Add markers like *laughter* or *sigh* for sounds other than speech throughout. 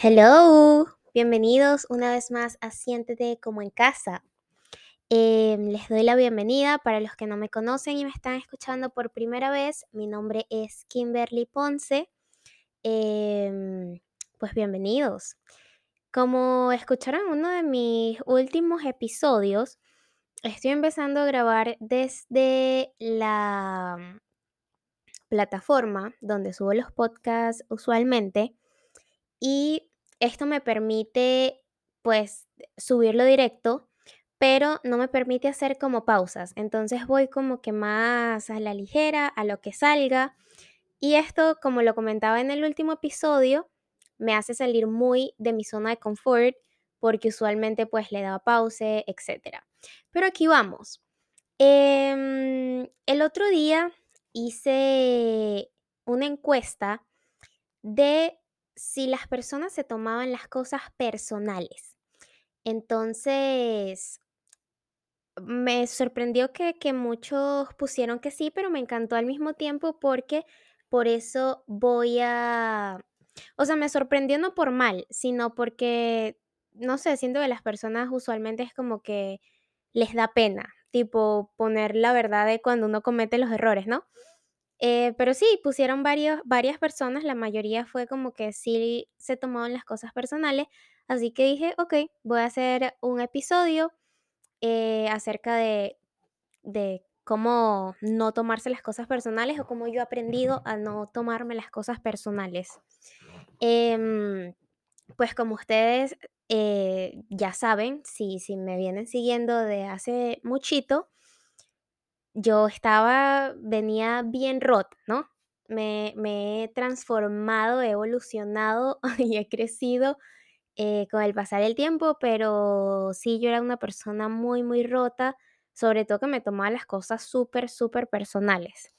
Hello, bienvenidos una vez más a Siéntete como en casa. Em, les doy la bienvenida para los que no me conocen y me están escuchando por primera vez. Mi nombre es Kimberly Ponce. Em, pues bienvenidos. Como escucharon en uno de mis últimos episodios, estoy empezando a grabar desde la plataforma donde subo los podcasts usualmente y esto me permite pues subirlo directo, pero no me permite hacer como pausas. Entonces voy como que más a la ligera, a lo que salga. Y esto, como lo comentaba en el último episodio, me hace salir muy de mi zona de confort porque usualmente pues le daba pause, etc. Pero aquí vamos. Em, el otro día hice una encuesta de si las personas se tomaban las cosas personales. Entonces, me sorprendió que, que muchos pusieron que sí, pero me encantó al mismo tiempo porque por eso voy a... O sea, me sorprendió no por mal, sino porque, no sé, siento que las personas usualmente es como que les da pena, tipo poner la verdad de cuando uno comete los errores, ¿no? Eh, pero sí, pusieron varios, varias personas, la mayoría fue como que sí se tomaban las cosas personales, así que dije, ok, voy a hacer un episodio eh, acerca de, de cómo no tomarse las cosas personales o cómo yo he aprendido a no tomarme las cosas personales. Em, pues como ustedes eh, ya saben, si, si me vienen siguiendo de hace muchito, yo estaba, venía bien rota, ¿no? Me, he transformado, he evolucionado *laughs* y he crecido eh, con el pasar del tiempo, pero sí, yo era una persona muy, muy rota, sobre todo que me tomaba las cosas súper, súper personales.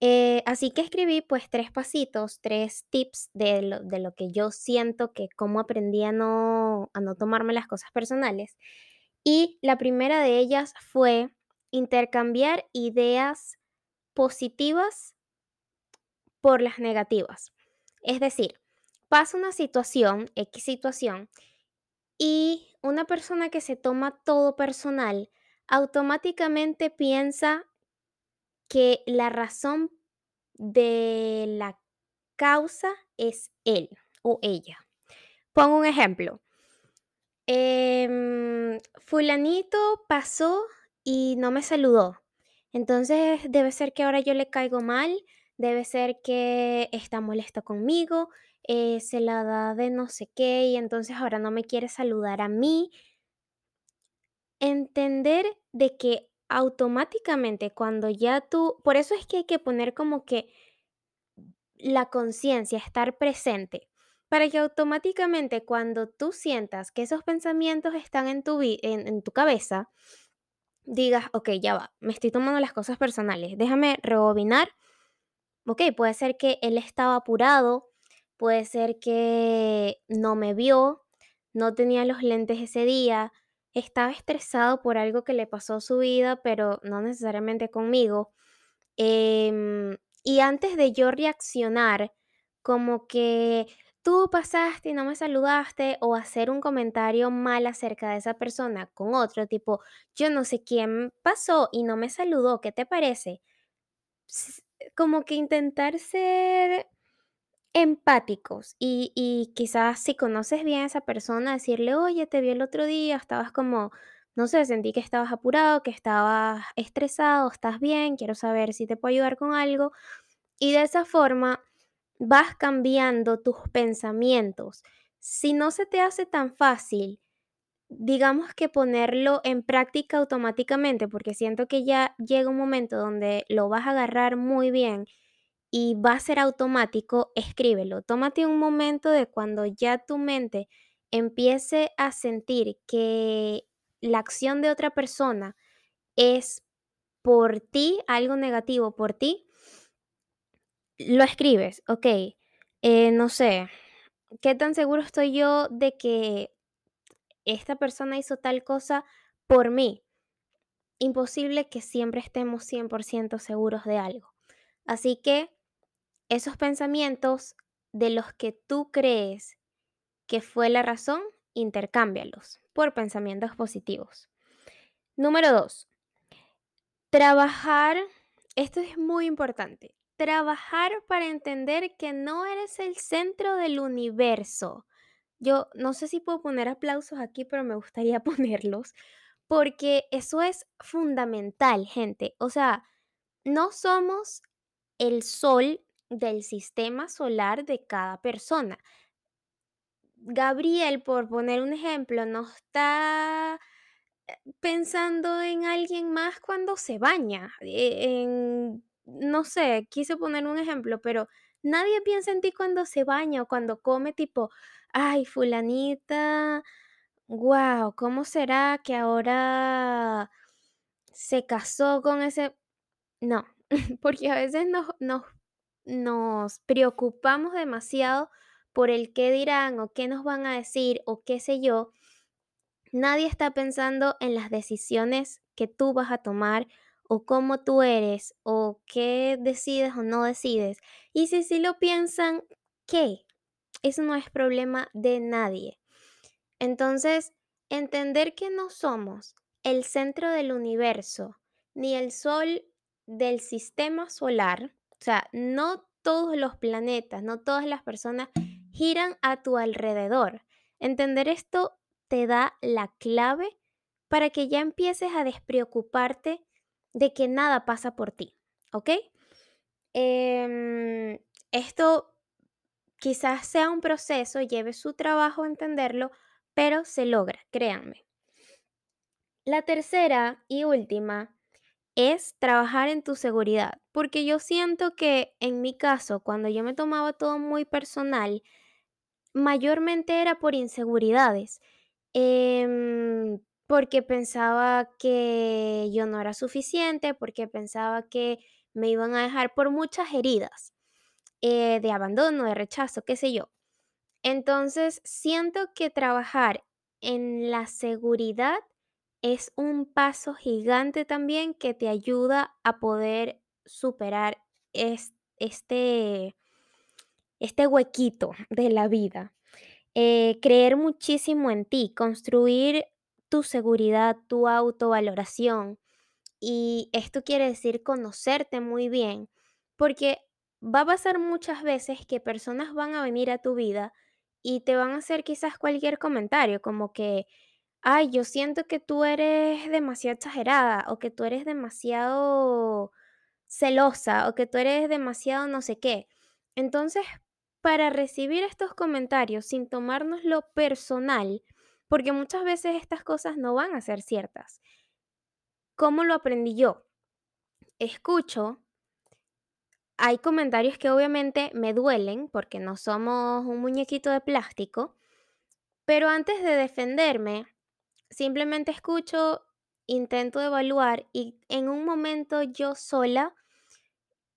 Eh, así que escribí pues tres pasitos, tres tips de lo, de lo que yo siento que cómo aprendí a no, a no tomarme las cosas personales. Y la primera de ellas fue intercambiar ideas positivas por las negativas. Es decir, pasa una situación, X situación, y una persona que se toma todo personal automáticamente piensa que la razón de la causa es él o ella. Pongo un ejemplo. Em, fulanito pasó y no me saludó. Entonces debe ser que ahora yo le caigo mal, debe ser que está molesto conmigo, eh, se la da de no sé qué y entonces ahora no me quiere saludar a mí. Entender de que automáticamente cuando ya tú, por eso es que hay que poner como que la conciencia, estar presente, para que automáticamente cuando tú sientas que esos pensamientos están en tu, en tu cabeza, digas, ok, ya va, me estoy tomando las cosas personales, déjame rebobinar. Ok, puede ser que él estaba apurado, puede ser que no me vio, no tenía los lentes ese día, estaba estresado por algo que le pasó a su vida, pero no necesariamente conmigo. Em, y antes de yo reaccionar, como que tú pasaste y no me saludaste o hacer un comentario mal acerca de esa persona con otro, tipo, yo no sé quién pasó y no me saludó, ¿qué te parece? Como que intentar ser empáticos y, y quizás si conoces bien a esa persona, decirle, oye, te vi el otro día, estabas como, no sé, sentí que estabas apurado, que estabas estresado, estás bien, quiero saber si te puedo ayudar con algo. Y de esa forma vas cambiando tus pensamientos. Si no se te hace tan fácil, digamos que ponerlo en práctica automáticamente, porque siento que ya llega un momento donde lo vas a agarrar muy bien y va a ser automático, escríbelo. Tómate un momento de cuando ya tu mente empiece a sentir que la acción de otra persona es por ti, algo negativo por ti, lo escribes, ok, eh, no sé, ¿qué tan seguro estoy yo de que esta persona hizo tal cosa por mí? Imposible que siempre estemos 100% seguros de algo. Así que esos pensamientos de los que tú crees que fue la razón, intercámbialos por pensamientos positivos. Número dos, trabajar, esto es muy importante, trabajar para entender que no eres el centro del universo. Yo no sé si puedo poner aplausos aquí, pero me gustaría *laughs* ponerlos, porque eso es fundamental, gente. O sea, no somos el sol del sistema solar de cada persona. Gabriel, por poner un ejemplo, no está eh, pensando en alguien más cuando se baña. eh, en, no sé, quise poner un ejemplo, pero nadie piensa en ti cuando se baña o cuando come, tipo, ay, fulanita, wow, ¿cómo será que ahora se casó con ese? No, *laughs* porque a veces nos, nos, nos preocupamos demasiado por el qué dirán o qué nos van a decir o qué sé yo. Nadie está pensando en las decisiones que tú vas a tomar o cómo tú eres o qué decides o no decides. Y si sí lo piensan, ¿qué? Eso no es problema de nadie. Entonces, entender que no somos el centro del universo, ni el sol del sistema solar, o sea, no todos los planetas, no todas las personas giran a tu alrededor. Entender esto te da la clave para que ya empieces a despreocuparte de que nada pasa por ti, ¿ok? Em, esto quizás sea un proceso, lleve su trabajo entenderlo, pero se logra, créanme. La tercera y última es trabajar en tu seguridad, porque yo siento que en mi caso, cuando yo me tomaba todo muy personal, mayormente era por inseguridades, em, porque pensaba que yo no era suficiente, porque pensaba que me iban a dejar por muchas heridas, eh, de abandono, de rechazo, qué sé yo. Entonces, siento que trabajar en la seguridad es un paso gigante también que te ayuda a poder superar es- este, este huequito de la vida. Eh, creer muchísimo en ti, construir tu seguridad, tu autovaloración. Y esto quiere decir conocerte muy bien, porque va a pasar muchas veces que personas van a venir a tu vida y te van a hacer quizás cualquier comentario, como que, ay, yo siento que tú eres demasiado exagerada o que tú eres demasiado celosa o que tú eres demasiado no sé qué. Entonces, para recibir estos comentarios sin tomárnoslo personal, porque muchas veces estas cosas no van a ser ciertas. ¿Cómo lo aprendí yo? Escucho, hay comentarios que obviamente me duelen porque no somos un muñequito de plástico, pero antes de defenderme, simplemente escucho, intento evaluar y en un momento yo sola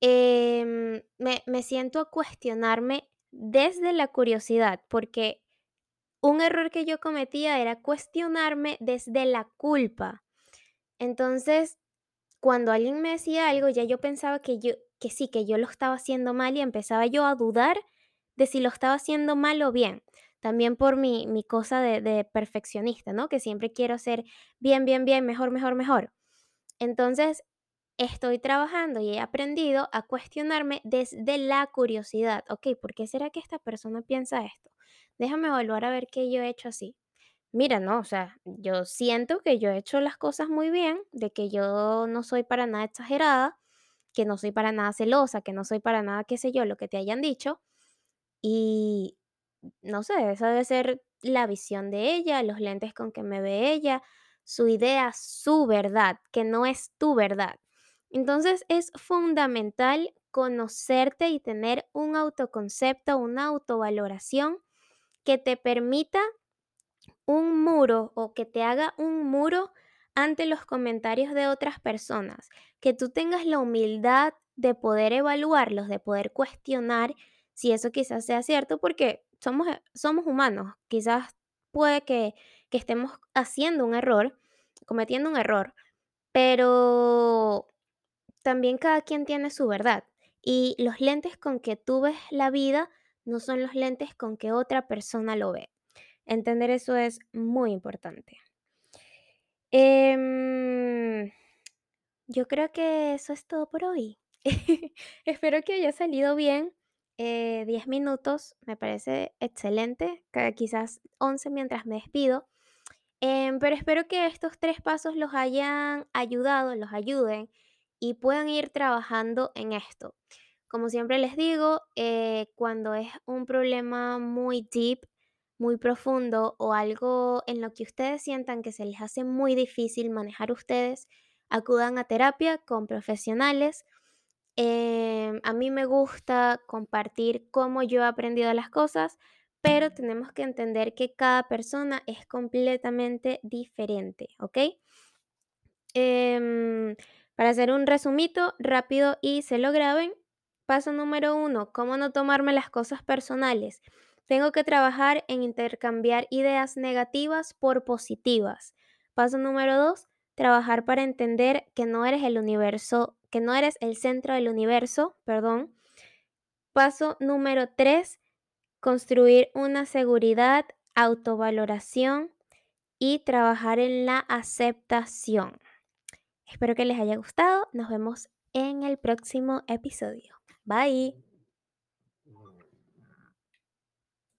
em, me, me siento a cuestionarme desde la curiosidad, porque un error que yo cometía era cuestionarme desde la culpa. Entonces, cuando alguien me decía algo, ya yo pensaba que yo, que sí, que yo lo estaba haciendo mal y empezaba yo a dudar de si lo estaba haciendo mal o bien. También por mi, mi cosa de, de perfeccionista, ¿no? Que siempre quiero ser bien, bien, bien, mejor, mejor, mejor. Entonces, estoy trabajando y he aprendido a cuestionarme desde la curiosidad. Ok, ¿por qué será que esta persona piensa esto? Déjame evaluar a ver qué yo he hecho así. Mira, no, o sea, yo siento que yo he hecho las cosas muy bien, de que yo no soy para nada exagerada, que no soy para nada celosa, que no soy para nada, qué sé yo, lo que te hayan dicho. Y no sé, esa debe ser la visión de ella, los lentes con que me ve ella, su idea, su verdad, que no es tu verdad. Entonces es fundamental conocerte y tener un autoconcepto, una autovaloración que te permita un muro o que te haga un muro ante los comentarios de otras personas, que tú tengas la humildad de poder evaluarlos, de poder cuestionar si eso quizás sea cierto, porque somos, eh, somos humanos, quizás puede que, que estemos haciendo un error, cometiendo un error, pero también cada quien tiene su verdad y los lentes con que tú ves la vida no son los lentes con que otra persona lo ve. Entender eso es muy importante. Em, yo creo que eso es todo por hoy. *laughs* Espero que haya salido bien. Eh, 10 minutos me parece excelente, quizás 11 mientras me despido. Em, pero espero que estos tres pasos los hayan ayudado, los ayuden y puedan ir trabajando en esto. Como siempre les digo, eh, cuando es un problema muy deep, muy profundo o algo en lo que ustedes sientan que se les hace muy difícil manejar ustedes, acudan a terapia con profesionales. Em, a mí me gusta compartir cómo yo he aprendido las cosas, pero tenemos que entender que cada persona es completamente diferente, ¿ok? Em, para hacer un resumito rápido y se lo graben. Paso número uno, cómo no tomarme las cosas personales. Tengo que trabajar en intercambiar ideas negativas por positivas. Paso número dos, trabajar para entender que no eres el universo, que no eres el centro del universo, perdón. Paso número tres, construir una seguridad, autovaloración y trabajar en la aceptación. Espero que les haya gustado. Nos vemos en el próximo episodio. Bye.